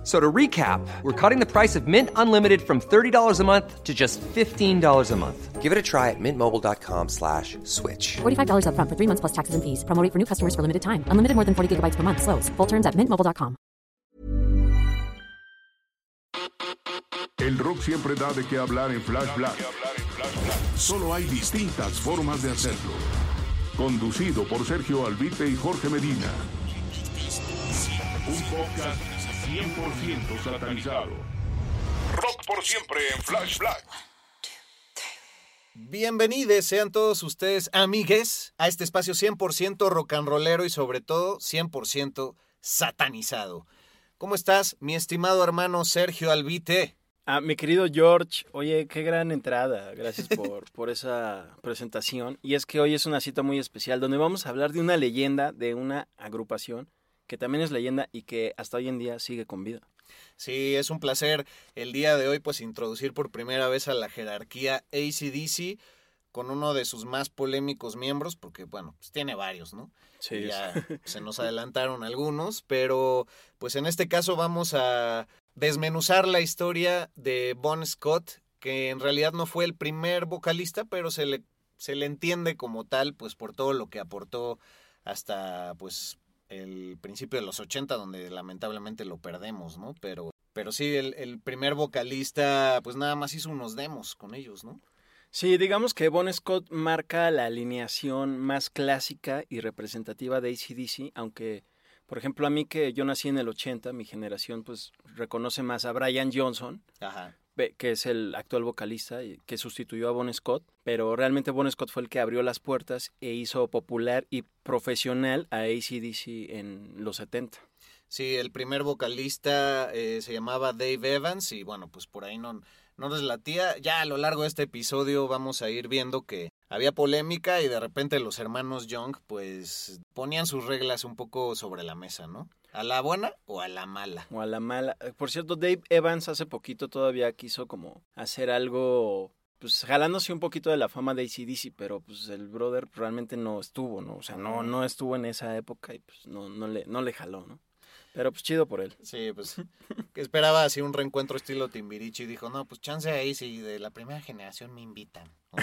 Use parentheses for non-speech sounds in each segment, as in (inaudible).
F- So to recap, we're cutting the price of Mint Unlimited from $30 a month to just $15 a month. Give it a try at mintmobile.com slash switch. $45 upfront for three months plus taxes and fees. Promo rate for new customers for limited time. Unlimited more than 40 gigabytes per month. Slows. Full terms at mintmobile.com. El rock siempre da de qué hablar en Flash Black. Solo hay distintas formas de hacerlo. Conducido por Sergio Albite y Jorge Medina. Un podcast 100% satanizado. Rock por siempre en Flash Black. Bienvenidos sean todos ustedes, amigues, a este espacio 100% rock and rollero y sobre todo 100% satanizado. ¿Cómo estás, mi estimado hermano Sergio Albite? Ah, mi querido George, oye, qué gran entrada. Gracias por, por esa presentación. Y es que hoy es una cita muy especial donde vamos a hablar de una leyenda, de una agrupación que también es leyenda y que hasta hoy en día sigue con vida. Sí, es un placer el día de hoy pues introducir por primera vez a la jerarquía ACDC con uno de sus más polémicos miembros, porque bueno, pues tiene varios, ¿no? Sí, ya (laughs) se nos adelantaron algunos, pero pues en este caso vamos a desmenuzar la historia de Bon Scott, que en realidad no fue el primer vocalista, pero se le, se le entiende como tal, pues por todo lo que aportó hasta pues el principio de los 80, donde lamentablemente lo perdemos, ¿no? Pero, pero sí, el, el primer vocalista, pues nada más hizo unos demos con ellos, ¿no? Sí, digamos que Bon Scott marca la alineación más clásica y representativa de ACDC, aunque, por ejemplo, a mí que yo nací en el 80, mi generación pues reconoce más a Brian Johnson, Ajá. Que es el actual vocalista que sustituyó a Bon Scott, pero realmente Bon Scott fue el que abrió las puertas e hizo popular y profesional a ACDC en los 70. Sí, el primer vocalista eh, se llamaba Dave Evans y bueno, pues por ahí no, no les latía. Ya a lo largo de este episodio vamos a ir viendo que había polémica y de repente los hermanos Young pues ponían sus reglas un poco sobre la mesa, ¿no? ¿A la buena o a la mala? O a la mala. Eh, Por cierto, Dave Evans hace poquito todavía quiso como hacer algo, pues jalándose un poquito de la fama de ACDC, pero pues el brother realmente no estuvo, ¿no? O sea, no, no estuvo en esa época y pues no, no, le, no le jaló, ¿no? Pero pues chido por él. Sí, pues que esperaba así un reencuentro estilo Timbiriche y dijo, no, pues chance ahí si de la primera generación me invitan. (laughs)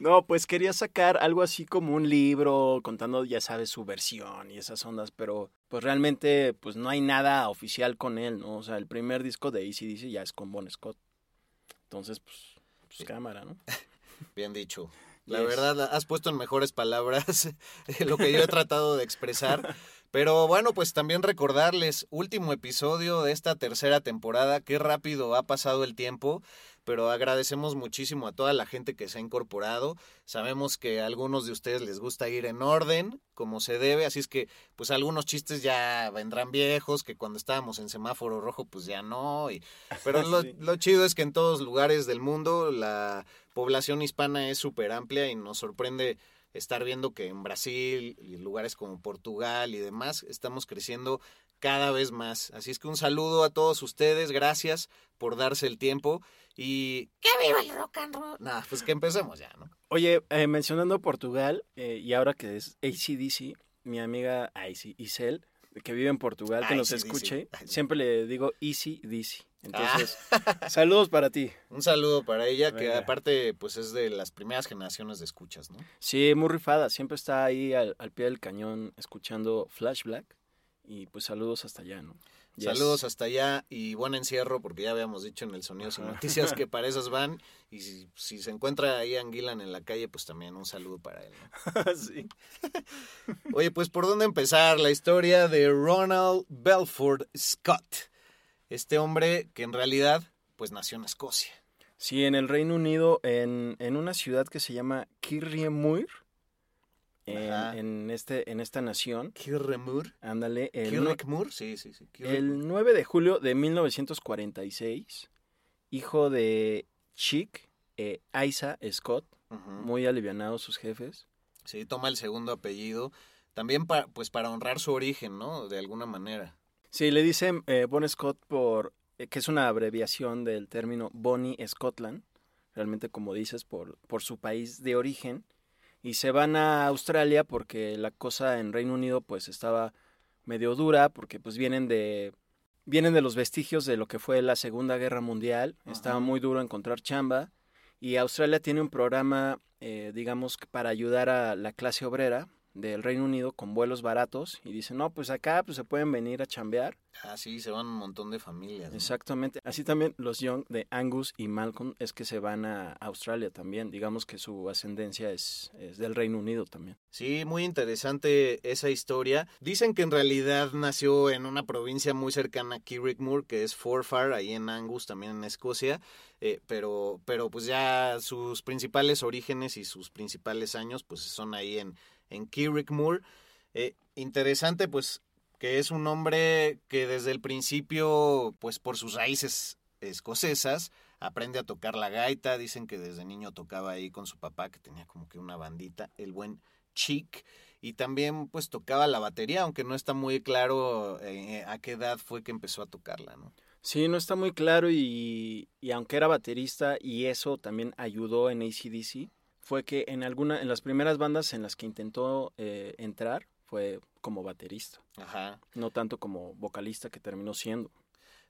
No pues quería sacar algo así como un libro contando, ya sabes, su versión y esas ondas, pero pues realmente pues no hay nada oficial con él, ¿no? O sea, el primer disco de ACDC ya es con Bon Scott. Entonces, pues, pues cámara, ¿no? (laughs) Bien dicho. La Yes. verdad, has puesto en mejores palabras (laughs) lo que yo he tratado de expresar. Pero bueno, pues también recordarles, último episodio de esta tercera temporada, qué rápido ha pasado el tiempo, pero agradecemos muchísimo a toda la gente que se ha incorporado. Sabemos que a algunos de ustedes les gusta ir en orden, como se debe, así es que pues algunos chistes ya vendrán viejos, que cuando estábamos en semáforo rojo pues ya no, y, pero (laughs) lo, lo chido es que en todos lugares del mundo la población hispana es súper amplia y nos sorprende estar viendo que en Brasil y lugares como Portugal y demás estamos creciendo cada vez más. Así es que un saludo a todos ustedes, gracias por darse el tiempo y ¡que viva el rock and roll! Nada, pues que empecemos ya, ¿no? Oye, eh, mencionando Portugal, eh, y ahora que es ACDC, mi amiga Icy Isel, que vive en Portugal, que nos escuche, siempre le digo Easy DC. Entonces, (laughs) saludos para ti. Un saludo para ella, que aparte pues es de las primeras generaciones de escuchas, ¿no? Sí, muy rifada, siempre está ahí al, al pie del cañón escuchando Flash Black. Y pues saludos hasta allá, ¿no? Yes. Saludos hasta allá y buen encierro, porque ya habíamos dicho en el Sonidos y Ajá. Noticias que (laughs) para esas van. Y si, si se encuentra ahí Anguilan en la calle, pues también un saludo para él. ¿no? (laughs) sí. Oye, pues por dónde empezar la historia de Ronald Belford Scott. Este hombre que en realidad pues nació en Escocia. Sí, en el Reino Unido, en, en una ciudad que se llama Kirriemuir, en, en este, en esta nación, Kirremur. ándale, el, sí, sí, sí. Kirremur. el 9 de julio de 1946, hijo de Chick e Isa Scott, muy alivianados sus jefes. Sí, toma el segundo apellido también pa- pues para honrar su origen, ¿no? De alguna manera. Sí, le dicen eh, Bon Scott por, eh, que es una abreviación del término Bonnie Scotland, realmente como dices, por, por su país de origen. Y se van a Australia porque la cosa en Reino Unido pues estaba medio dura, porque pues vienen de, vienen de los vestigios de lo que fue la Segunda Guerra Mundial. Estaba muy duro encontrar chamba. Y Australia tiene un programa, eh, digamos, para ayudar a la clase obrera del Reino Unido con vuelos baratos. Y dicen, no, pues acá pues, se pueden venir a chambear. Ah, sí, se van un montón de familias. ¿no? Exactamente. Así también los Young de Angus y Malcolm es que se van a Australia también. Digamos que su ascendencia es, es del Reino Unido también. Sí, muy interesante esa historia. Dicen que en realidad nació en una provincia muy cercana a Kirrickmoor, que es Forfar, ahí en Angus, también en Escocia. eh, pero, pero pues ya sus principales orígenes y sus principales años pues son ahí en, en Kirrickmoor. Eh, interesante pues que es un hombre que desde el principio pues por sus raíces escocesas aprende a tocar la gaita. Dicen que desde niño tocaba ahí con su papá, que tenía como que una bandita, el buen Chic. Y también pues tocaba la batería, aunque no está muy claro eh, a qué edad fue que empezó a tocarla, ¿no? Sí, no está muy claro y, y aunque era baterista y eso también ayudó en ACDC, fue que en alguna, en las primeras bandas en las que intentó eh, entrar fue como baterista, Ajá. no tanto como vocalista que terminó siendo.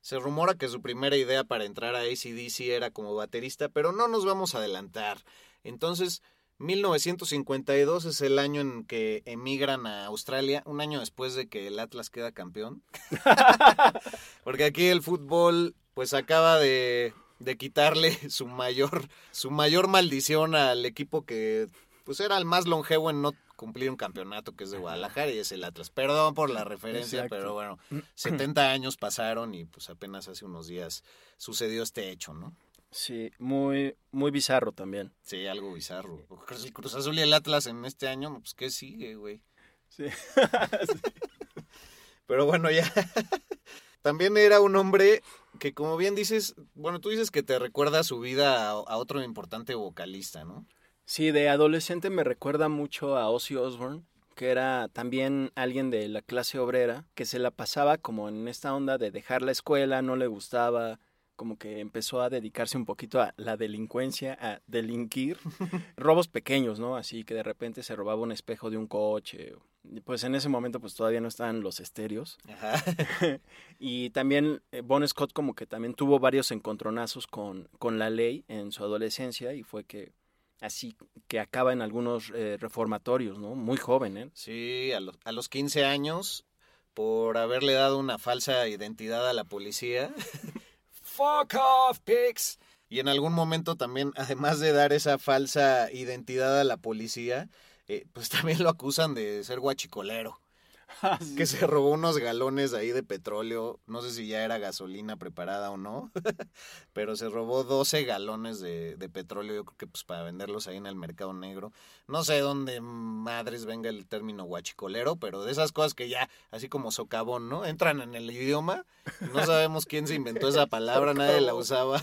Se rumora que su primera idea para entrar a ACDC era como baterista, pero no nos vamos a adelantar. Entonces, 1952 es el año en que emigran a Australia, un año después de que el Atlas queda campeón. (laughs) Porque aquí el fútbol pues acaba de, de quitarle (laughs) su mayor, su mayor maldición al equipo que pues era el más longevo en no cumplir un campeonato que es de Guadalajara y es el Atlas. Perdón por la referencia, Exacto. pero bueno, (clears throat) 70 años pasaron y pues apenas hace unos días sucedió este hecho, ¿no? Sí, muy, muy bizarro también. Sí, algo bizarro. El Cruz Azul y el Atlas en este año, pues ¿qué sigue, güey? Sí. (laughs) Pero bueno, ya. (laughs) También era un hombre que, como bien dices, bueno, tú dices que te recuerda su vida a, a otro importante vocalista, ¿no? Sí, de adolescente me recuerda mucho a Ozzy Osbourne, que era también alguien de la clase obrera, que se la pasaba como en esta onda de dejar la escuela, no le gustaba, como que empezó a dedicarse un poquito a la delincuencia, a delinquir, robos pequeños, ¿no? Así que de repente se robaba un espejo de un coche. Pues en ese momento pues todavía no estaban los estéreos. Ajá. (laughs) y también eh, Bon Scott como que también tuvo varios encontronazos con, con la ley en su adolescencia y fue que así que acaba en algunos eh, reformatorios, ¿no? Muy joven, ¿eh? Sí, a los, a los 15 años, por haberle dado una falsa identidad a la policía. (laughs) Fuck off, pigs. Y en algún momento también, (laughs) además de dar esa falsa identidad a la policía, eh, pues también lo acusan de ser guachicolero. (laughs) Que se robó unos galones ahí de petróleo. No sé si ya era gasolina preparada o no. (laughs) pero se robó 12 galones de, de petróleo. Yo creo que pues para venderlos ahí en el mercado negro. No sé dónde madres venga el término guachicolero, pero de esas cosas que ya, así como socavón, ¿no? Entran en el idioma. No sabemos quién se inventó esa palabra, (laughs) nadie la usaba.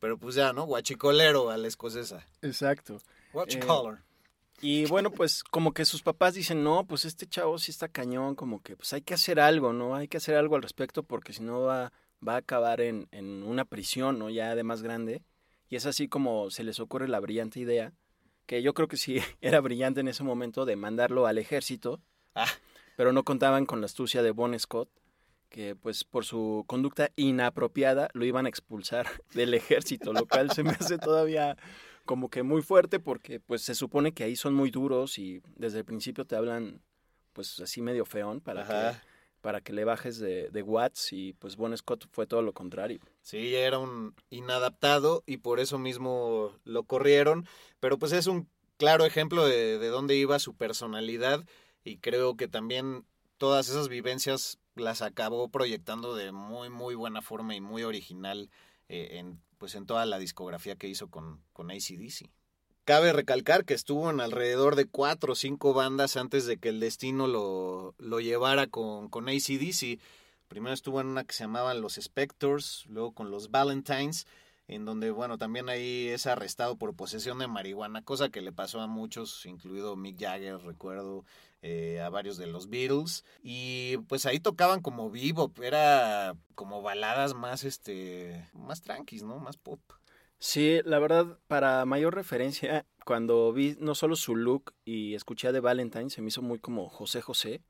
pero pues ya, ¿no? Guachicolero a la escocesa. Exacto. Guachicolor. Y bueno, pues como que sus papás dicen, no, pues este chavo sí está cañón, como que pues hay que hacer algo, ¿no? Hay que hacer algo al respecto porque si no va, va a acabar en, en una prisión, ¿no? Ya de más grande. Y es así como se les ocurre la brillante idea, que yo creo que sí (laughs) era brillante en ese momento de mandarlo al ejército, Ah, pero no contaban con la astucia de Bon Scott, que pues por su conducta inapropiada lo iban a expulsar (laughs) del ejército, lo cual se me hace todavía como que muy fuerte porque pues se supone que ahí son muy duros y desde el principio te hablan pues así medio feón para que para que le bajes de, de watts y pues Bon Scott fue todo lo contrario. Sí, era un inadaptado y por eso mismo lo corrieron, pero pues es un claro ejemplo de, de dónde iba su personalidad y creo que también todas esas vivencias las acabó proyectando de muy muy buena forma y muy original eh, en pues en toda la discografía que hizo con, con ACDC. Cabe recalcar que estuvo en alrededor de cuatro o cinco bandas antes de que el destino lo, lo llevara con, con ACDC. Primero estuvo en una que se llamaban Los Spectors, luego con los Valentines, en donde, bueno, también ahí es arrestado por posesión de marihuana, cosa que le pasó a muchos, incluido Mick Jagger, recuerdo, eh, a varios de los Beatles. Y pues ahí tocaban como vivo, era como baladas más, este, más tranquis, ¿no? Más pop. Sí, la verdad, para mayor referencia, cuando vi no solo su look y escuché a The Valentine, se me hizo muy como José José,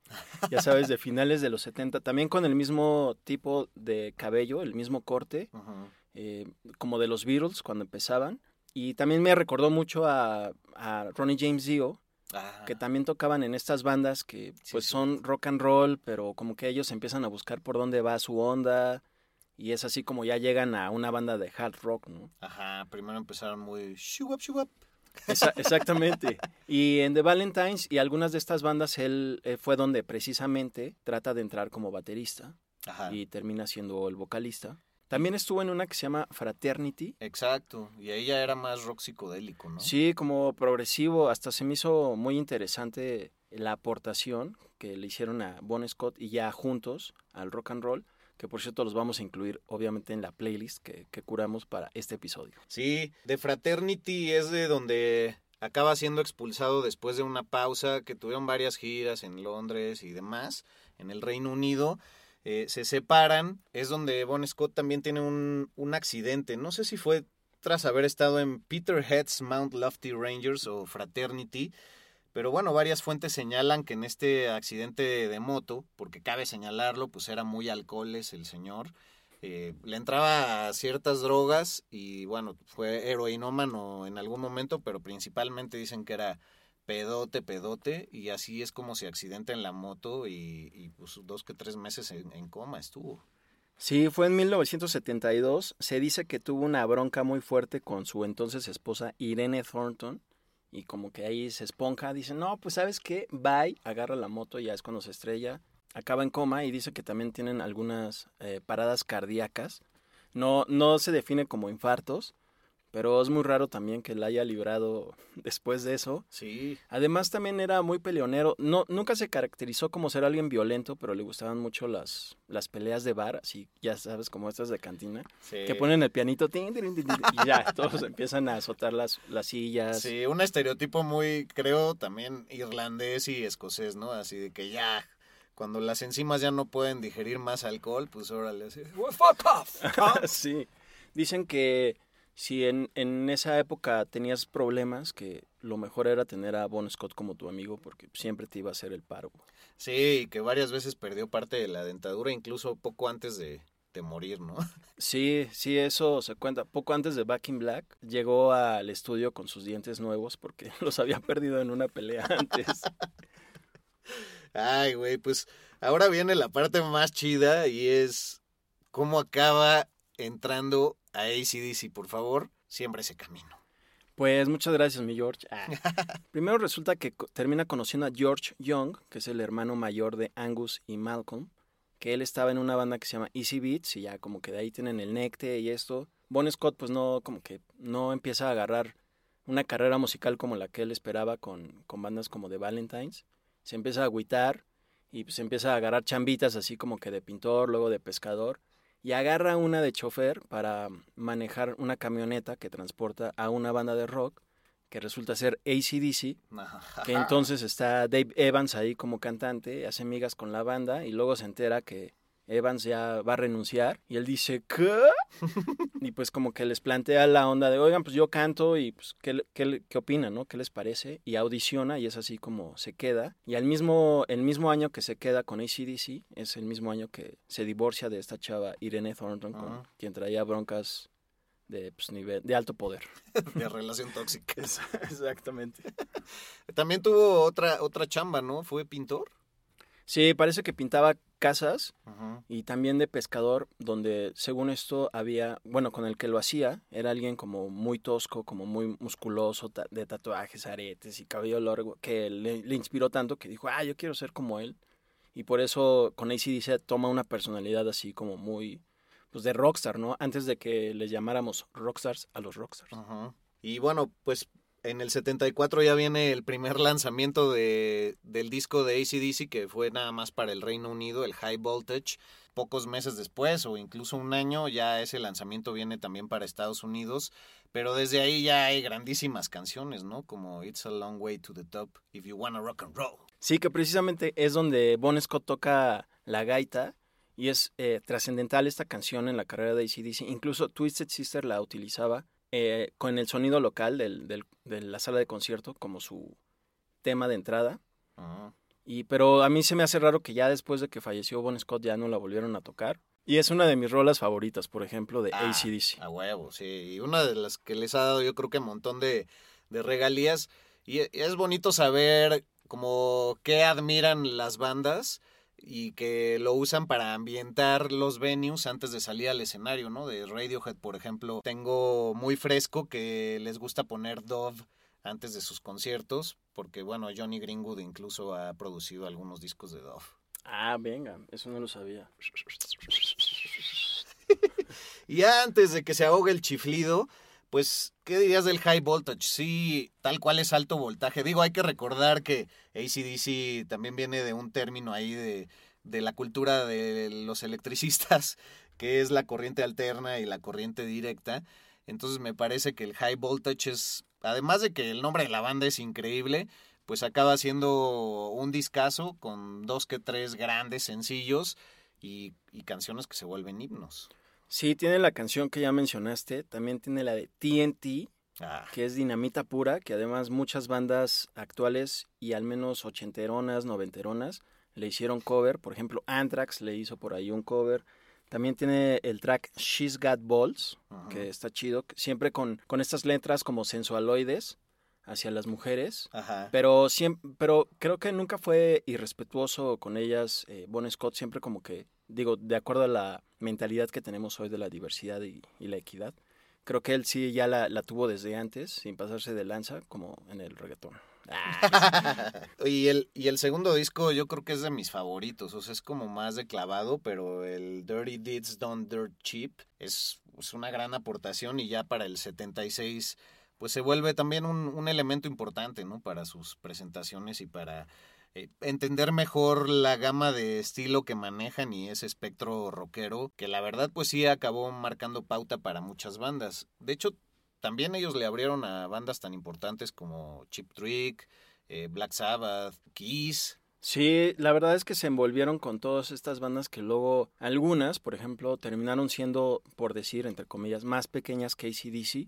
ya sabes, de (laughs) finales de los 70, también con el mismo tipo de cabello, el mismo corte, eh, como de los Beatles cuando empezaban. Y también me recordó mucho a, a Ronnie James Dio, que también tocaban en estas bandas que pues sí. son rock and roll, pero como que ellos empiezan a buscar por dónde va su onda y es así como ya llegan a una banda de hard rock, ¿no? Ajá, primero empezaron muy shuwap, shuwap. Esa- (laughs) exactamente. Y en The Valentines y algunas de estas bandas él eh, fue donde precisamente trata de entrar como baterista Ajá. y termina siendo el vocalista. También estuvo en una que se llama Fraternity. Exacto, y ahí ya era más rock psicodélico, ¿no? Sí, como progresivo, hasta se me hizo muy interesante la aportación que le hicieron a Bon Scott y ya juntos al rock and roll, que por cierto los vamos a incluir obviamente en la playlist que, que curamos para este episodio. Sí, de Fraternity es de donde acaba siendo expulsado después de una pausa, que tuvieron varias giras en Londres y demás, en el Reino Unido. Eh, se separan, es donde Bon Scott también tiene un, un accidente. No sé si fue tras haber estado en Peterhead's Mount Lofty Rangers o Fraternity, pero bueno, varias fuentes señalan que en este accidente de moto, porque cabe señalarlo, pues era muy alcoholes el señor, eh, le entraba a ciertas drogas y bueno, fue heroinómano en algún momento, pero principalmente dicen que era pedote, pedote, y así es como se accidenta en la moto y, pues dos que tres meses en, en coma estuvo. Sí, fue en 1972. Se dice que tuvo una bronca muy fuerte con su entonces esposa Irene Thornton. Y como que ahí se esponja, dice, no, pues sabes qué, bye, agarra la moto, ya es cuando se estrella, acaba en coma y dice que también tienen algunas eh, paradas cardíacas. No, no se define como infartos, pero es muy raro también que la haya librado después de eso. Sí, Además también era muy peleonero. No, nunca se caracterizó como ser alguien violento, pero le gustaban mucho las, las peleas de bar, así ya sabes, como estas de cantina, sí. que ponen el pianito tin, tin, tin, tin, y ya (laughs) todos empiezan a azotar las, las sillas. Sí, un estereotipo muy, creo, también irlandés y escocés, ¿no? Así de que ya, cuando las enzimas ya no pueden digerir más alcohol, pues órale, así, "Well, fuck off. (laughs) sí. Dicen que si en, en esa época tenías problemas, que lo mejor era tener a Bon Scott como tu amigo, porque siempre te iba a hacer el paro. Sí, y que varias veces perdió parte de la dentadura, incluso poco antes de, de morir, ¿no? (laughs) Sí, sí, eso se cuenta. Poco antes de Back in Black, llegó al estudio con sus dientes nuevos porque (laughs) los había perdido en una pelea (laughs) antes. Ay, güey, pues ahora viene la parte más chida y es cómo acaba entrando a ACDC, por favor, siempre ese camino. Pues muchas gracias, mi George. Ah. (laughs) Primero resulta que termina conociendo a George Young, que es el hermano mayor de Angus y Malcolm, que él estaba en una banda que se llama Easy Beats y ya como que de ahí tienen el necte y esto. Bon Scott pues no, como que no empieza a agarrar una carrera musical como la que él esperaba con, con bandas como The Valentines. Se empieza a agüitar y pues empieza a agarrar chambitas así como que de pintor, luego de pescador y agarra una de chofer para manejar una camioneta que transporta a una banda de rock que resulta ser ACDC, que entonces está Dave Evans ahí como cantante, hace migas con la banda y luego se entera que Evans ya va a renunciar y él dice, ¿qué? (laughs) y pues como que les plantea la onda de, oigan, pues yo canto y pues, ¿qué, qué, qué opinan, no? ¿Qué les parece? Y audiciona y es así como se queda. Y al mismo, el mismo año que se queda con ACDC, es el mismo año que se divorcia de esta chava Irene Thornton, con Ajá. quien traía broncas de, pues, nivel, de alto poder. (laughs) de relación tóxica. Exactamente. (laughs) También tuvo otra, otra chamba, ¿no? Fue pintor. Sí, parece que pintaba casas y también de pescador, donde según esto había, bueno, con el que lo hacía, era alguien como muy tosco, como muy musculoso, ta- de tatuajes, aretes y cabello largo, que le, le inspiró tanto que dijo, ah, yo quiero ser como él. Y por eso con ACDC toma una personalidad así como muy, pues de rockstar, ¿no? Antes de que les llamáramos rockstars a los rockstars. Y bueno, pues En el 74 ya viene el primer lanzamiento de, del disco de ACDC que fue nada más para el Reino Unido, el High Voltage. Pocos meses después o incluso un año ya ese lanzamiento viene también para Estados Unidos. Pero desde ahí ya hay grandísimas canciones, ¿no? Como It's a Long Way to the Top, If You Wanna Rock and Roll. Sí, que precisamente es donde Bon Scott toca la gaita y es eh, trascendental esta canción en la carrera de ACDC. Incluso Twisted Sister la utilizaba eh, con el sonido local del, del, de la sala de concierto como su tema de entrada. Ah. Y, pero a mí se me hace raro que ya después de que falleció Bon Scott ya no la volvieron a tocar. Y es una de mis rolas favoritas, por ejemplo, de Ah, ACDC. A huevo, sí. Y una de las que les ha dado yo creo que un montón de, de regalías. Y es bonito saber como qué admiran las bandas y que lo usan para ambientar los venues antes de salir al escenario, ¿no? De Radiohead, por ejemplo, tengo muy fresco que les gusta poner Dove antes de sus conciertos, porque bueno, Johnny Greenwood incluso ha producido algunos discos de Dove. Ah, venga, eso no lo sabía. (laughs) Y antes de que se ahogue el chiflido, pues, ¿qué dirías del high voltage? Sí, tal cual es alto voltaje. Digo, hay que recordar que ACDC también viene de un término ahí de, de la cultura de los electricistas, (laughs) que es la corriente alterna y la corriente directa. Entonces me parece que el high voltage es, además de que el nombre de la banda es increíble, pues acaba siendo un discazo con dos que tres grandes sencillos y, y canciones que se vuelven himnos. Sí, tiene la canción que ya mencionaste, también tiene la de TNT, Ah, que es dinamita pura, que además muchas bandas actuales y al menos ochenteronas, noventeronas le hicieron cover. Por ejemplo, Anthrax le hizo por ahí un cover. También tiene el track She's Got Balls, que está chido, siempre con, con estas letras como sensualoides hacia las mujeres. Ajá. Pero, siempre, pero creo que nunca fue irrespetuoso con ellas. Eh, bon Scott siempre como que, digo, de acuerdo a la mentalidad que tenemos hoy de la diversidad y, la equidad, creo que él sí ya la, tuvo desde antes, sin pasarse de lanza, como en el reggaetón. (laughs) Y, el, y el segundo disco yo creo que es de mis favoritos, o sea, es como más de clavado, pero el Dirty Deeds Done Dirt Cheap es, una gran aportación y ya para el 76 pues se vuelve también un, un elemento importante, ¿no? Para sus presentaciones y para entender mejor la gama de estilo que manejan y ese espectro rockero que la verdad pues sí acabó marcando pauta para muchas bandas. De hecho, también ellos le abrieron a bandas tan importantes como Chip Trick, eh, Black Sabbath, Kiss. Sí, la verdad es que se envolvieron con todas estas bandas que luego, algunas, por ejemplo, terminaron siendo, por decir, entre comillas, más pequeñas que ACDC.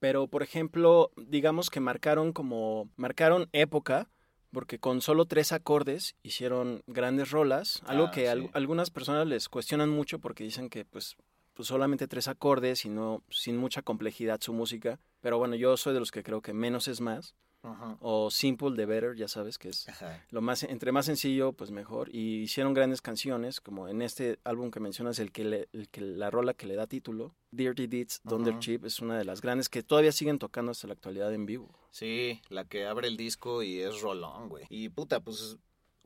Pero, por ejemplo, digamos que marcaron como, marcaron época, porque con solo tres acordes hicieron grandes rolas, algo Ah, que sí. algunas personas les cuestionan mucho porque dicen que pues, pues solamente tres acordes y no sin mucha complejidad su música. Pero bueno, yo soy de los que creo que menos es más, Ajá. o simple the better, ya sabes que es Ajá. lo más entre más sencillo pues mejor y hicieron grandes canciones como en este álbum que mencionas el que, le- el que la rola que le da título Dirty Deeds Thunder Ajá. Chip es una de las grandes que todavía siguen tocando hasta la actualidad en vivo Sí, la que abre el disco y es rolón, güey. Y puta, pues,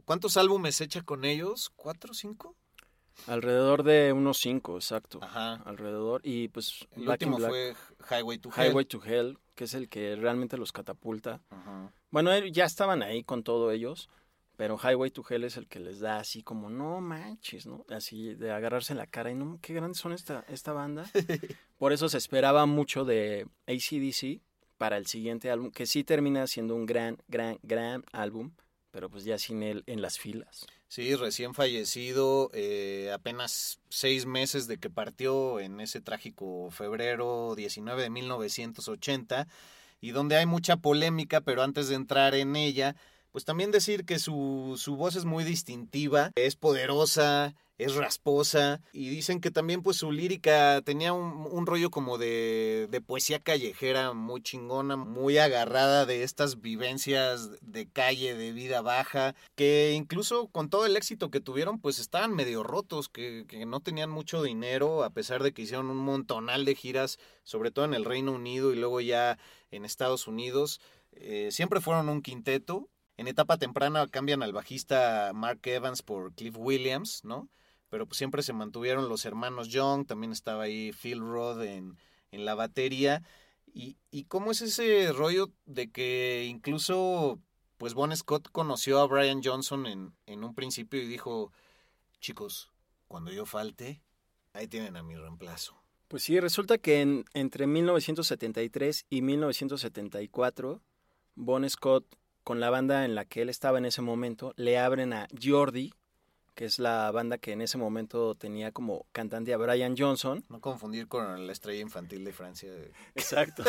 ¿cuántos álbumes echa con ellos? ¿Cuatro, cinco? alrededor de unos cinco exacto Ajá. alrededor y pues El último Black, fue Highway to Hell. Highway to Hell que es el que realmente los catapulta Ajá. bueno ya estaban ahí con todo ellos pero Highway to Hell es el que les da así como, no manches, ¿no? Así de agarrarse en la cara y no, qué grandes son esta, esta banda. (laughs) Por eso se esperaba mucho de ACDC para el siguiente álbum, que sí termina siendo un gran, gran, gran álbum, pero pues ya sin él en las filas. Sí, recién fallecido, eh, apenas seis meses de que partió en ese trágico febrero 19 de 1980, y donde hay mucha polémica, pero antes de entrar en ella, pues también decir que su, su voz es muy distintiva, es poderosa, es rasposa, y dicen que también pues su lírica tenía un, rollo como de, de poesía callejera muy chingona, muy agarrada de estas vivencias de calle, de vida baja, que incluso con todo el éxito que tuvieron pues estaban medio rotos, que, que no tenían mucho dinero, a pesar de que hicieron un montonal de giras, sobre todo en el Reino Unido y luego ya en Estados Unidos. Eh, siempre fueron un quinteto. En etapa temprana cambian al bajista Mark Evans por Cliff Williams, ¿no? Pero pues siempre se mantuvieron los hermanos Young, también estaba ahí Phil Roth en, en la batería. ¿Y, ¿Y cómo es ese rollo de que incluso pues Bon Scott conoció a Brian Johnson en, en un principio y dijo, chicos, cuando yo falte, ahí tienen a mi reemplazo. Pues sí, resulta que en- entre 1973 y 1974, Bon Scott, con la banda en la que él estaba en ese momento, le abren a Jordi, que es la banda que en ese momento tenía como cantante a Brian Johnson. No confundir con la estrella infantil de Francia. (laughs) (laughs) Exacto.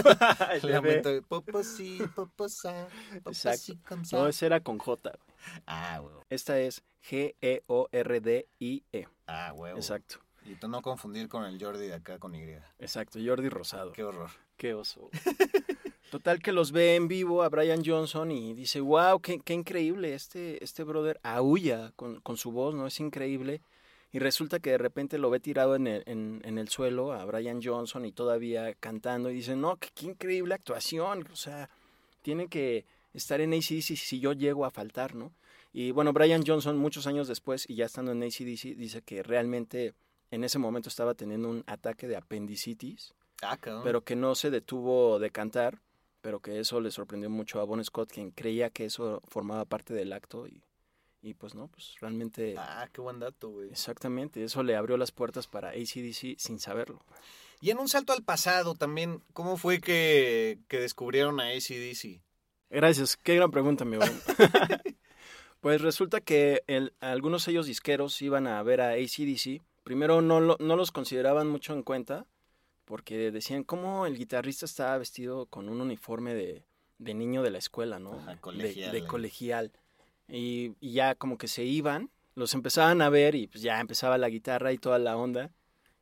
El lamento de Poposí, poposá, poposí. No, ese era con J. güey. Ah, huevo. Esta es G-E-O-R-D-I-E. Ah, huevo. Exacto. Y tú no confundir con el Jordi de acá con Y. Exacto, Jordi Rosado. Qué horror. Qué oso. (laughs) Total que los ve en vivo a Brian Johnson y dice, wow, qué, qué increíble, este, este brother aúlla con, con su voz, ¿no? Es increíble. Y resulta que de repente lo ve tirado en el, en, en el suelo a Brian Johnson y todavía cantando y dice, no, qué, qué increíble actuación, o sea, tiene que estar en ACDC si yo llego a faltar, ¿no? Y bueno, Brian Johnson muchos años después y ya estando en ACDC dice que realmente en ese momento estaba teniendo un ataque de apendicitis Ah, pero que no se detuvo de cantar, pero que eso le sorprendió mucho a Bon Scott, quien creía que eso formaba parte del acto y, y pues no, pues realmente Ah, qué buen dato, güey. exactamente, eso le abrió las puertas para ACDC sin saberlo. Y en un salto al pasado también, ¿cómo fue que, que descubrieron a ACDC? Gracias, qué gran pregunta, mi buen. (laughs) pues resulta que el- algunos sellos disqueros iban a ver a ACDC, primero no, lo- no los consideraban mucho en cuenta, porque decían, ¿cómo el guitarrista está vestido con un uniforme de, de niño de la escuela, ¿no? Ajá, De- colegial, De, colegial. Y, y ya como que se iban, los empezaban a ver y pues ya empezaba la guitarra y toda la onda.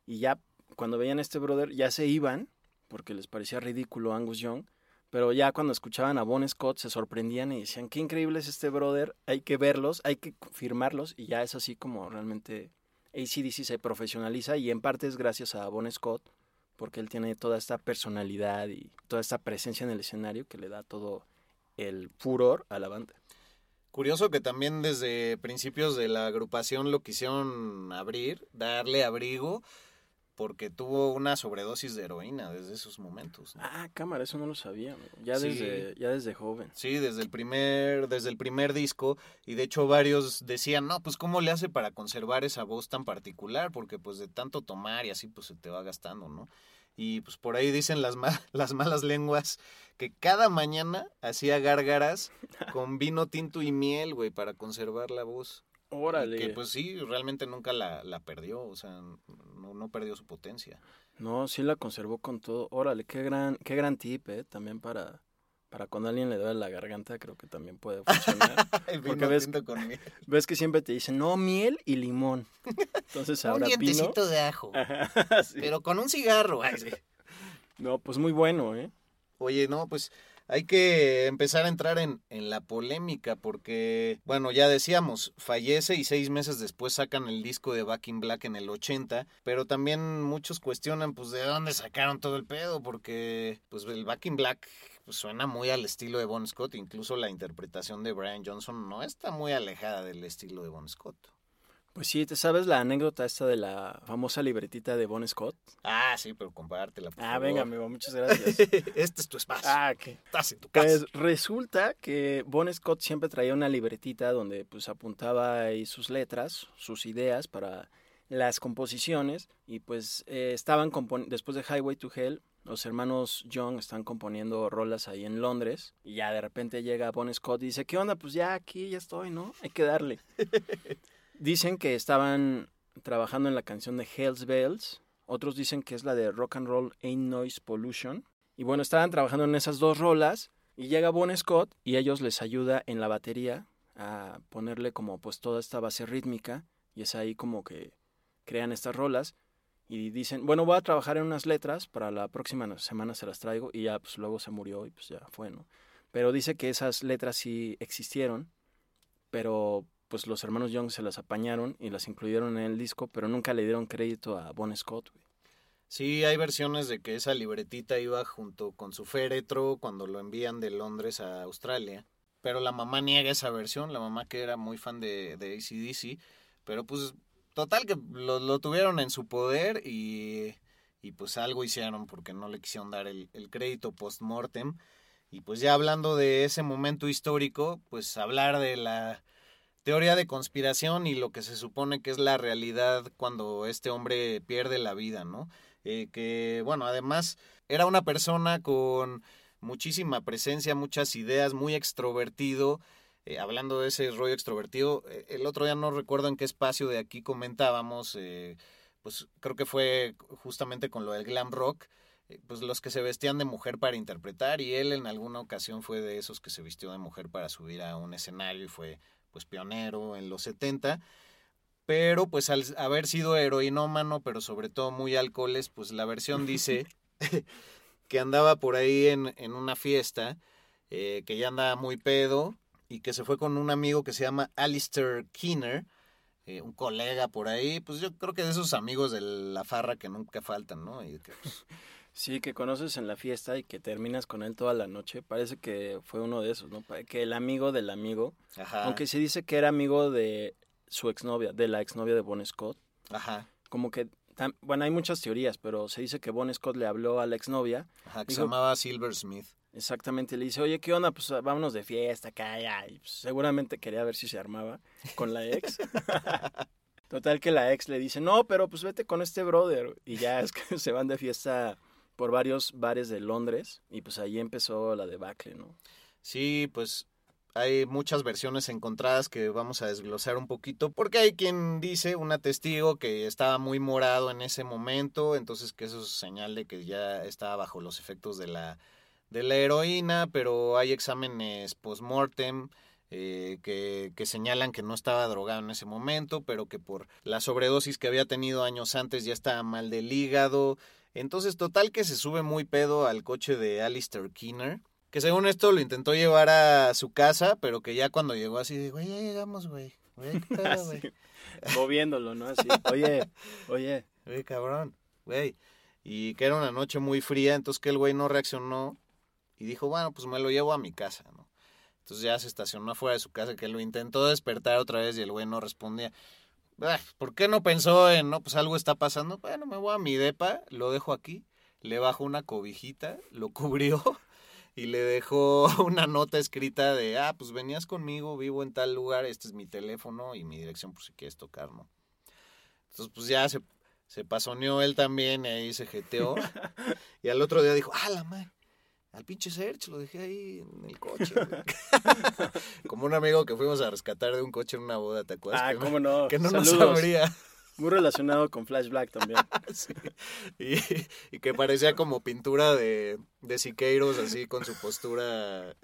Y ya cuando veían a este brother ya se iban, porque les parecía ridículo Angus Young. Pero ya cuando escuchaban a Bon Scott se sorprendían y decían, qué increíble es este brother, hay que verlos, hay que firmarlos. Y ya es así como realmente ACDC se profesionaliza y en parte es gracias a Bon Scott, porque él tiene toda esta personalidad y toda esta presencia en el escenario que le da todo el furor a la banda. Curioso que también desde principios de la agrupación lo quisieron abrir, darle abrigo, porque tuvo una sobredosis de heroína desde esos momentos. ¿no? Ah, cámara, eso no lo sabía, ya, Sí. desde, ya desde joven. Sí, desde el primer, desde el primer disco, y de hecho varios decían, no, pues cómo le hace para conservar esa voz tan particular, porque pues de tanto tomar y así pues se te va gastando, ¿no? Y pues por ahí dicen las, ma- (laughs) las malas lenguas que cada mañana hacía gárgaras (laughs) con vino tinto y miel, güey, para conservar la voz. Y Órale. que pues sí, realmente nunca la, la perdió, o sea, no, no perdió su potencia. No, sí la conservó con todo. Órale, qué gran, qué gran tip, ¿eh? También para, para cuando alguien le duele la garganta, creo que también puede funcionar. (laughs) El Porque ves- con miel. (laughs) Ves que siempre te dicen, no, miel y limón. Entonces (laughs) Un ahora vino. dientecito de ajo, Sí. pero con un cigarro. ay, sí. No, pues muy bueno, ¿eh? Oye, no, pues hay que empezar a entrar en, en la polémica porque, bueno, ya decíamos, fallece y seis meses después sacan el disco de Back in Black en el 80, pero también muchos cuestionan, pues, de dónde sacaron todo el pedo, porque, pues, el Back in Black pues, suena muy al estilo de Bon Scott, incluso la interpretación de Brian Johnson no está muy alejada del estilo de Bon Scott. Pues sí, ¿te sabes la anécdota esta de la famosa libretita de Bon Scott? Ah, sí, pero compártela, por Ah, favor. venga, amigo, muchas (laughs) gracias. este es tu espacio. ah, qué. Estás en tu casa. Pues resulta que Bon Scott siempre traía una libretita donde pues apuntaba ahí sus letras, sus ideas para las composiciones y pues eh, estaban después de Highway to Hell los hermanos Young están componiendo rolas ahí en Londres y ya de repente llega Bon Scott y dice, ¿qué onda? Pues ya aquí ya estoy, ¿no? Hay que darle. (laughs) Dicen que estaban trabajando en la canción de Hells Bells, otros dicen que es la de Rock and Roll Ain't Noise Pollution. Y bueno, estaban trabajando en esas dos rolas y llega Bon Scott y ellos les ayuda en la batería a ponerle como pues toda esta base rítmica y es ahí como que crean estas rolas y dicen, bueno, voy a trabajar en unas letras, para la próxima semana se las traigo y ya pues luego se murió y pues ya fue, ¿no? Pero dice que esas letras sí existieron, pero pues los hermanos Young se las apañaron y las incluyeron en el disco, pero nunca le dieron crédito a Bon Scott. Sí, hay versiones de que esa libretita iba junto con su féretro cuando lo envían de Londres a Australia. Pero la mamá niega esa versión, la mamá que era muy fan de, ACDC. Pero pues, total que lo, tuvieron en su poder y, y pues algo hicieron porque no le quisieron dar el, el crédito post-mortem. Y pues ya hablando de ese momento histórico, pues hablar de la teoría de conspiración y lo que se supone que es la realidad cuando este hombre pierde la vida, ¿no? Eh, que, bueno, además era una persona con muchísima presencia, muchas ideas, muy extrovertido. Eh, hablando de ese rollo extrovertido, eh, el otro día no recuerdo en qué espacio de aquí comentábamos, pues creo que fue justamente con lo del glam rock, pues los que se vestían de mujer para interpretar y él en alguna ocasión fue de esos que se vistió de mujer para subir a un escenario y fue pues pionero en los 70, pero pues al haber sido heroinómano, pero sobre todo muy alcoholes, pues la versión (laughs) dice (laughs) que andaba por ahí en, en una fiesta, eh, que ya andaba muy pedo y que se fue con un amigo que se llama Alistair Keener, eh, un colega por ahí, pues yo creo que de esos amigos de la farra que nunca faltan, ¿no? Y que, pues, Sí, que conoces en la fiesta y que terminas con él toda la noche. Parece que fue uno de esos, ¿no? Que el amigo del amigo. Ajá. Aunque se dice que era amigo de su exnovia, de la exnovia de Bon Scott. Ajá. Como que, bueno, hay muchas teorías, pero se dice que Bon Scott le habló a la exnovia. Ajá, que se llamaba Silver Smith. Exactamente, le dice, oye, ¿qué onda? Pues vámonos de fiesta ya. Y pues, seguramente quería ver si se armaba con la ex. (laughs) Total que la ex le dice, no, pero pues vete con este brother. Y ya es que (laughs) se van de fiesta por varios bares de Londres y pues ahí empezó la debacle, ¿no? Sí, pues hay muchas versiones encontradas que vamos a desglosar un poquito, porque hay quien dice, una testigo, que estaba muy morado en ese momento, entonces que eso es señal de que ya estaba bajo los efectos de la, de la heroína, pero hay exámenes post-mortem. Eh, que, que señalan que no estaba drogado en ese momento, pero que por la sobredosis que había tenido años antes ya estaba mal del hígado, entonces, total que se sube muy pedo al coche de Alistair Keener. Que según esto lo intentó llevar a su casa, pero que ya cuando llegó así, dijo, güey, ya llegamos, güey. Güey, ¿qué pedo, (laughs) güey? Moviéndolo, ¿no? Así, oye, oye. Güey, cabrón, güey. Y que era una noche muy fría, entonces que el güey no reaccionó y dijo, bueno, pues me lo llevo a mi casa, ¿no? Entonces ya se estacionó afuera de su casa, que lo intentó despertar otra vez y el güey no respondía. Ah, ¿Por qué no pensó en, no, pues algo está pasando? Bueno, me voy a mi depa, lo dejo aquí, le bajo una cobijita, lo cubrió (laughs) y le dejó (laughs) una nota escrita de, ah, pues venías conmigo, vivo en tal lugar, este es mi teléfono y mi dirección por si quieres tocar, ¿no? Entonces, pues ya se, se pasoneó él también y ahí se jeteó. (laughs) y al otro día dijo, ah, la madre, al pinche Serge, lo dejé ahí en el coche. (laughs) Como un amigo que fuimos a rescatar de un coche en una boda, ¿te acuerdas? Ah, que cómo no. Que no nos Saludos. abría. Muy relacionado con Flash Black también. (laughs) Sí. Y, y que parecía como pintura de, de Siqueiros, así con su postura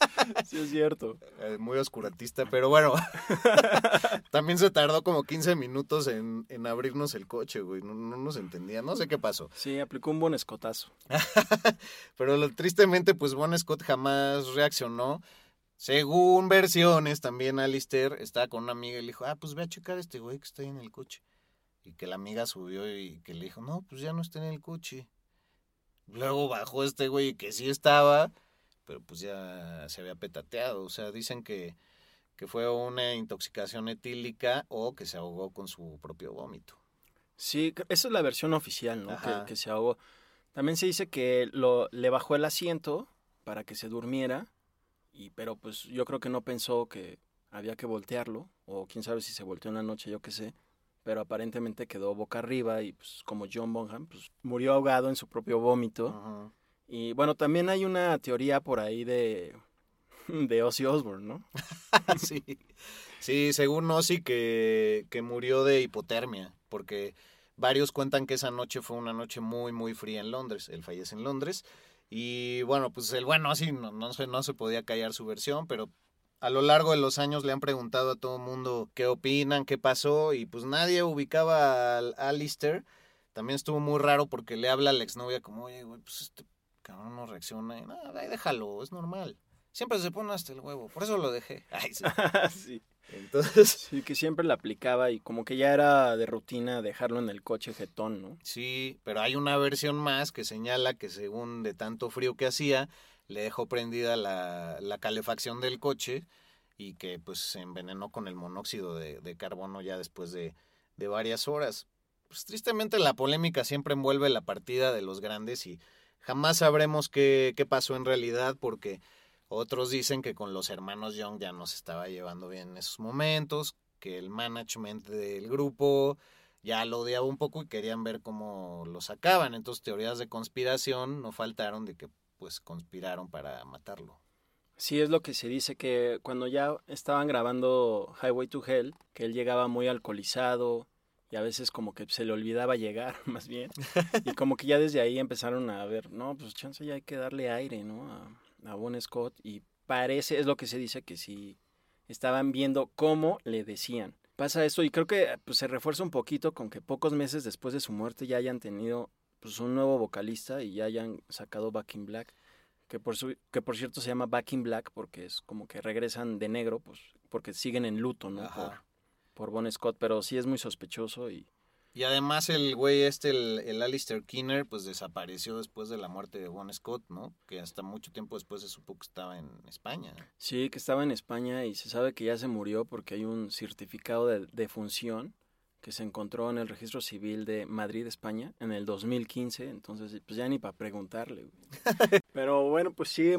(laughs) Sí, es cierto. eh, muy oscurantista. Pero bueno, (laughs) también se tardó como 15 minutos en, en abrirnos el coche, güey. No, no nos entendía, no sé qué pasó. Sí, aplicó un buen escotazo. (laughs) Pero lo- tristemente, pues Bon Scott jamás reaccionó. Según versiones, también Alistair estaba con una amiga y le dijo, ah, pues ve a checar a este güey que está ahí en el coche. Y que la amiga subió y que le dijo, no, pues ya no está en el coche. Luego bajó este güey que sí estaba, pero pues ya se había petateado. O sea, dicen que, que fue una intoxicación etílica o que se ahogó con su propio vómito. Sí, esa es la versión oficial, ¿no? Que se ahogó. También se dice que lo, le bajó el asiento para que se durmiera, y, pero pues yo creo que no pensó que había que voltearlo, o quién sabe si se volteó en la noche, yo qué sé. Pero aparentemente quedó boca arriba y pues como John Bonham, pues murió ahogado en su propio vómito. Ajá. Y bueno, también hay una teoría por ahí de, (laughs) de Ozzy Osbourne, ¿no? (laughs) sí. sí, según Ozzy que, que murió de hipotermia, porque varios cuentan que esa noche fue una noche muy, muy fría en Londres. Él fallece en Londres. Y bueno, pues el bueno Ozzy no, no, se, no se podía callar su versión, pero a lo largo de los años le han preguntado a todo el mundo qué opinan, qué pasó, y pues nadie ubicaba a Alistair. También estuvo muy raro porque le habla a la exnovia como, oye, güey, pues este cabrón no reacciona. Y nada, ahí déjalo, es normal. Siempre se pone hasta el huevo, por eso lo dejé. (laughs) Ay, sí. (laughs) sí. Entonces, (laughs) Sí, que siempre la aplicaba y como que ya era de rutina dejarlo en el coche jetón, ¿no? sí, pero hay una versión más que señala que según de tanto frío que hacía, le dejó prendida la, la calefacción del coche y que pues se envenenó con el monóxido de, de carbono ya después de, de varias horas. pues tristemente la polémica siempre envuelve la partida de los grandes y jamás sabremos qué, pasó en realidad porque otros dicen que con los hermanos Young ya no se estaba llevando bien en esos momentos, que el management del grupo ya lo odiaba un poco y querían ver cómo lo sacaban. Entonces teorías de conspiración no faltaron de que pues conspiraron para matarlo. Sí, es lo que se dice que cuando ya estaban grabando Highway to Hell, que él llegaba muy alcoholizado y a veces como que se le olvidaba llegar, (laughs) más bien. Y como que ya desde ahí empezaron a ver, no, pues chance ya hay que darle aire, ¿no? A, a Bon Scott y parece, es lo que se dice que sí estaban viendo cómo le decían. Pasa esto y creo que pues, se refuerza un poquito con que pocos meses después de su muerte ya hayan tenido pues, un nuevo vocalista y ya hayan sacado Back in Black que por, su, que por cierto se llama Back in Black porque es como que regresan de negro, pues porque siguen en luto, ¿no? Por, por Bon Scott, pero sí es muy sospechoso y... Y además el güey este, el, el Alistair Kinner, pues desapareció después de la muerte de Bon Scott, ¿no? Que hasta mucho tiempo después se supo que estaba en España. Sí, que estaba en España y se sabe que ya se murió porque hay un certificado de defunción que se encontró en el registro civil de Madrid, España, en el 2015. Entonces, pues ya ni para preguntarle. (laughs) Pero bueno, pues sí,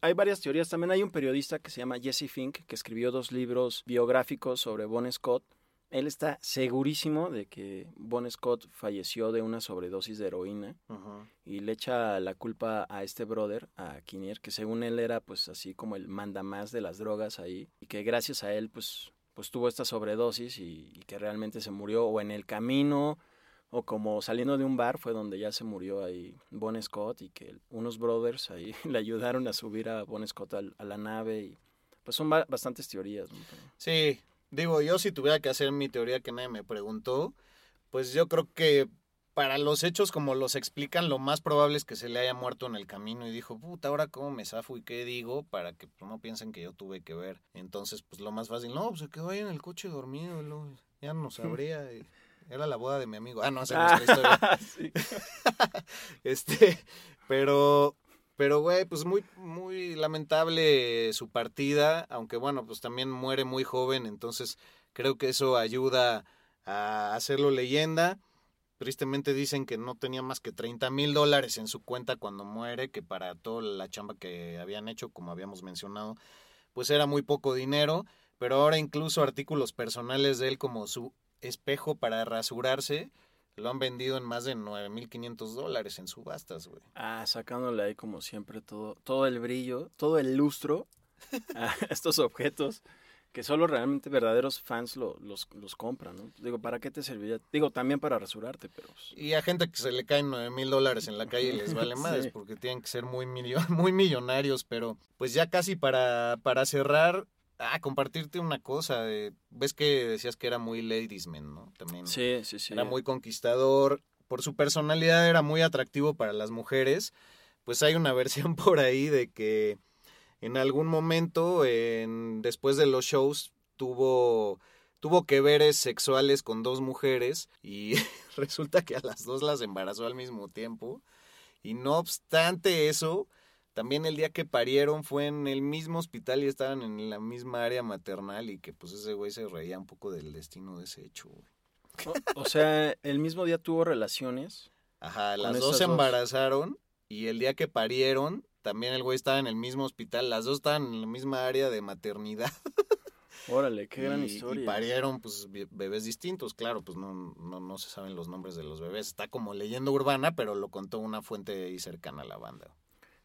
hay varias teorías. También hay un periodista que se llama Jesse Fink, que escribió dos libros biográficos sobre Bon Scott. Él está segurísimo de que Bon Scott falleció de una sobredosis de heroína y le echa la culpa a este brother, a Kinnear, que según él era pues así como el mandamás de las drogas ahí y que gracias a él pues pues tuvo esta sobredosis y, que realmente se murió o en el camino o como saliendo de un bar fue donde ya se murió ahí Bon Scott y que unos brothers ahí (laughs) le ayudaron a subir a Bon Scott a, la nave y pues son bastantes teorías. Sí, digo, yo si tuviera que hacer mi teoría que nadie me preguntó, pues yo creo que para los hechos como los explican, lo más probable es que se le haya muerto en el camino y dijo, puta, ahora cómo me zafo y qué digo para que no piensen que yo tuve que ver. Entonces, pues lo más fácil, no, pues se quedó ahí en el coche dormido, ya no (laughs) sabría. Era la boda de mi amigo. Ah, no, esa es nuestra (laughs) historia. (laughs) este, pero, pero, güey, pues muy, muy lamentable su partida, aunque bueno, pues también muere muy joven, entonces creo que eso ayuda a hacerlo leyenda. Tristemente dicen que no tenía más que 30 mil dólares en su cuenta cuando muere, que para toda la chamba que habían hecho, como habíamos mencionado, pues era muy poco dinero, pero ahora incluso artículos personales de él como su espejo para rasurarse, lo han vendido en más de 9.500 dólares en subastas, güey. Ah, sacándole ahí como siempre todo, todo el brillo, todo el lustro a (laughs) estos objetos que solo realmente verdaderos fans lo, los, los compran, ¿no? Digo, ¿para qué te serviría? Digo, también para rasurarte, pero... Pues y a gente que se le caen nueve mil dólares en la calle les vale (laughs) más porque tienen que ser muy, (laughs) muy millonarios, pero pues ya casi para, para cerrar, ah, compartirte una cosa, ves que decías que era muy ladiesman, ¿no? También. Sí, sí, sí. Era muy conquistador, por su personalidad era muy atractivo para las mujeres, pues hay una (laughs) versión por ahí de que en algún momento, en, después de los shows, tuvo, tuvo que veres sexuales con dos mujeres y (laughs) resulta que a las dos las embarazó al mismo tiempo. Y no obstante eso, también el día que parieron fue en el mismo hospital y estaban en la misma área maternal y que pues ese güey se reía un poco del destino de ese hecho, O, sea, el mismo día tuvo relaciones. Ajá, las dos se embarazaron y el día que parieron también el güey estaba en el mismo hospital, las dos estaban en la misma área de maternidad. (laughs) Órale, qué gran historia. Y parieron pues bebés distintos, claro, pues no, no, no se saben los nombres de los bebés. Está como leyenda urbana, pero lo contó una fuente ahí cercana a la banda.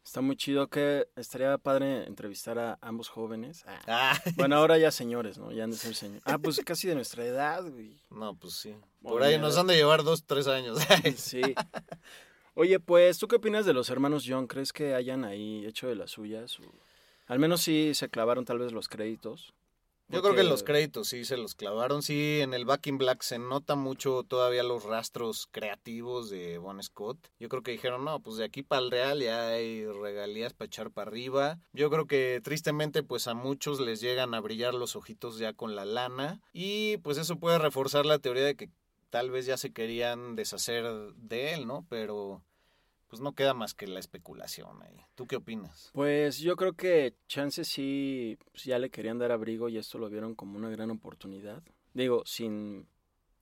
Está muy chido que estaría padre entrevistar a ambos jóvenes. Ah. (laughs) ah. Bueno, ahora ya señores, ¿no? Ya han de ser señores. Ah, pues casi de nuestra edad, güey. No, pues sí. Por ahí nos han de llevar dos, tres años. (laughs) sí. Oye, pues, ¿tú qué opinas de los hermanos John? ¿Crees que hayan ahí hecho de las suyas? Al menos sí se clavaron tal vez los créditos. Yo creo que los créditos sí se los clavaron. Sí, en el Back in Black se nota mucho todavía los rastros creativos de Bon Scott. Yo creo que dijeron, no, pues de aquí para el Real ya hay regalías para echar para arriba. Yo creo que tristemente pues a muchos les llegan a brillar los ojitos ya con la lana. Y pues eso puede reforzar la teoría de que tal vez ya se querían deshacer de él, ¿no? Pero pues no queda más que la especulación ahí. ¿Tú qué opinas? Pues yo creo que chances sí pues ya le querían dar abrigo y esto lo vieron como una gran oportunidad. Digo, sin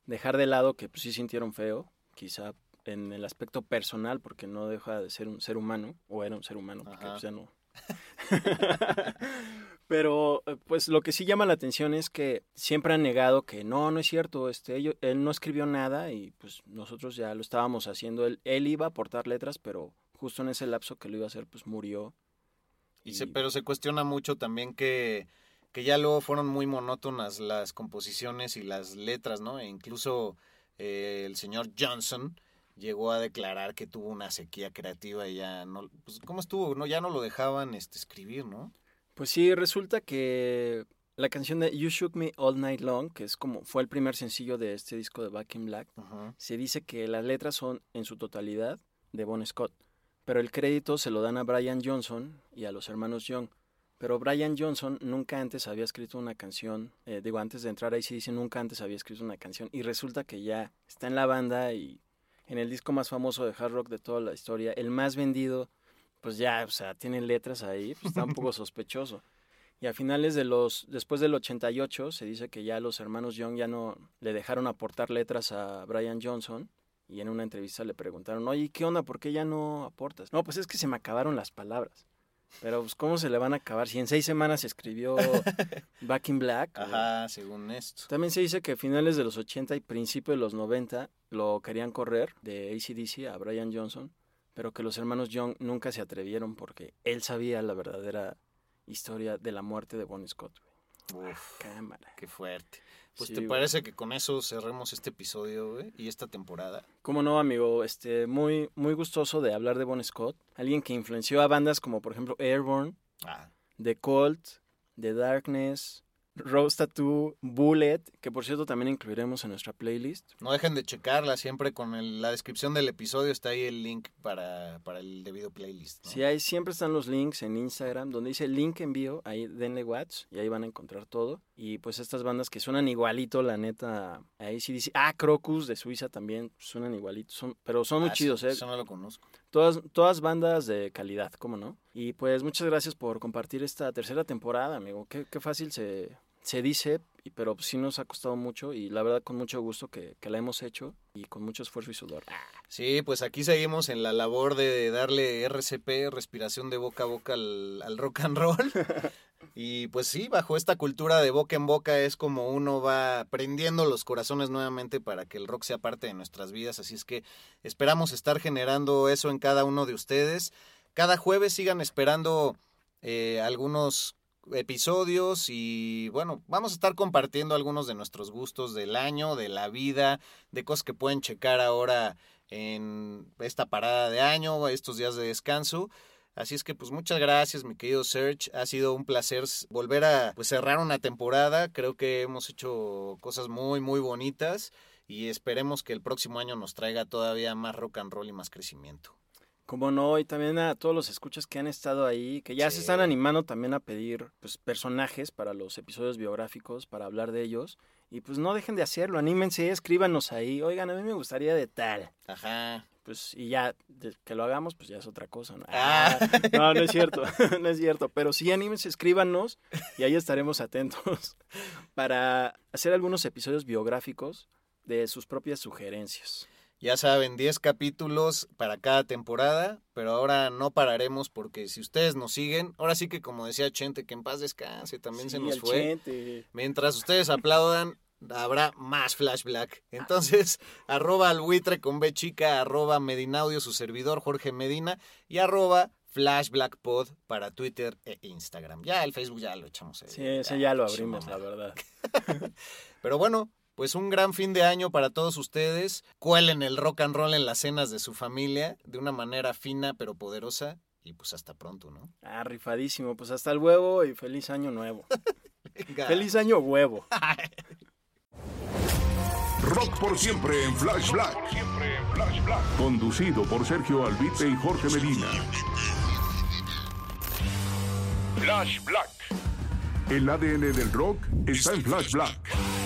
dejar de lado que pues, sí sintieron feo, quizá en el aspecto personal, porque no deja de ser un ser humano, o era un ser humano, porque pues, ya no. (laughs) Pero eh, pues lo que sí llama la atención es que siempre han negado que no, no es cierto, este, él no escribió nada y pues nosotros ya lo estábamos haciendo. Él, él iba a aportar letras, pero justo en ese lapso que lo iba a hacer, pues murió. Y se, pero se cuestiona mucho también que, que ya luego fueron muy monótonas las composiciones y las letras, ¿no? E incluso eh, el señor Johnson llegó a declarar que tuvo una sequía creativa y ya no, pues, ¿cómo estuvo? No, ya no lo dejaban este, escribir, ¿no? Pues sí, resulta que la canción de You Shook Me All Night Long, que es como fue el primer sencillo de este disco de Back in Black, se dice que las letras son en su totalidad de Bon Scott, pero el crédito se lo dan a Brian Johnson y a los hermanos Young. Pero Brian Johnson nunca antes había escrito una canción, eh, digo, antes de entrar ahí sí dice nunca antes había escrito una canción y resulta que ya está en la banda y en el disco más famoso de hard rock de toda la historia, el más vendido, pues ya, o sea, tiene letras ahí, pues está un poco (laughs) sospechoso. Y a finales de los, después del 88, se dice que ya los hermanos Young ya no le dejaron aportar letras a Brian Johnson. Y en una entrevista le preguntaron, oye, ¿qué onda? ¿Por qué ya no aportas? No, pues es que se me acabaron las palabras. Pero, pues, ¿cómo se le van a acabar? Si en seis semanas se escribió (laughs) Back in Black. o- Ajá, según esto. También se dice que a finales de los 80 y principios de los 90 lo querían correr de ACDC a Brian Johnson, pero que los hermanos Young nunca se atrevieron porque él sabía la verdadera historia de la muerte de Bon Scott. güey. Uf, Cámara. qué fuerte. Pues Sí, te güey. parece que con eso cerremos este episodio, güey, y esta temporada. ¿Cómo no, amigo? Este, muy, muy gustoso de hablar de Bon Scott. Alguien que influenció a bandas como, por ejemplo, Airborne, Ah, The Cult, The Darkness, Rose Tattoo, Bullet, que por cierto también incluiremos en nuestra playlist. no dejen de checarla, siempre con el- la descripción del episodio está ahí el link para, para el debido playlist. ¿no? Sí, ahí siempre están los links en Instagram, donde dice link envío, ahí denle watch y ahí van a encontrar todo. Y pues estas bandas que suenan igualito, la neta, ahí sí dice, ah, Crocus de Suiza también suenan igualito, son, pero son muy Ah, chidos, ¿eh? Eso no lo conozco. Todas, todas bandas de calidad, ¿cómo no? Y pues muchas gracias por compartir esta tercera temporada, amigo. Qué, qué fácil se, se dice, y- pero sí nos ha costado mucho y la verdad con mucho gusto que, que la hemos hecho y con mucho esfuerzo y sudor. Sí, pues aquí seguimos en la labor de darle RCP, respiración de boca a boca al, al rock and roll. (laughs) Y pues sí, bajo esta cultura de boca en boca es como uno va prendiendo los corazones nuevamente para que el rock sea parte de nuestras vidas. Así es que esperamos estar generando eso en cada uno de ustedes. Cada jueves sigan esperando eh, algunos episodios y bueno, vamos a estar compartiendo algunos de nuestros gustos del año, de la vida, de cosas que pueden checar ahora en esta parada de año, estos días de descanso. Así es que pues muchas gracias mi querido Serge, ha sido un placer volver a pues, cerrar una temporada, creo que hemos hecho cosas muy muy bonitas y esperemos que el próximo año nos traiga todavía más rock and roll y más crecimiento. Como no, y también a todos los escuchas que han estado ahí, que ya se están animando también a pedir pues, personajes para los episodios biográficos, para hablar de ellos. Y pues no dejen de hacerlo, anímense, escríbanos ahí. Oigan, a mí me gustaría de tal. Ajá. Pues, y ya, de- que lo hagamos, pues ya es otra cosa, ¿no? Ah, (laughs) no, no es cierto, (laughs) no es cierto. Pero sí, anímense, escríbanos y ahí estaremos atentos (laughs) para hacer algunos episodios biográficos de sus propias sugerencias. Ya saben, 10 capítulos para cada temporada, pero ahora no pararemos porque si ustedes nos siguen, ahora sí que como decía Chente, que en paz descanse, también se nos fue. Chente. Mientras ustedes aplaudan, habrá más Flash Black. Entonces, (laughs) arroba al buitre con B chica, arroba Medinaudio, su servidor Jorge Medina, y arroba Flash Black Pod para Twitter e Instagram. Ya el Facebook ya lo echamos ahí. Sí, ese ya lo sí, abrimos, la verdad. (laughs) Pero bueno, pues un gran fin de año para todos ustedes. Cuelen el rock and roll en las cenas de su familia de una manera fina pero poderosa. Y pues hasta pronto, ¿no? Ah, rifadísimo. Pues hasta el huevo y feliz año nuevo. (laughs) Feliz año huevo. (laughs) Rock por siempre en Flash Black. Conducido por Sergio Albite y Jorge Medina. Flash Black. El ADN del rock está en Flash Black.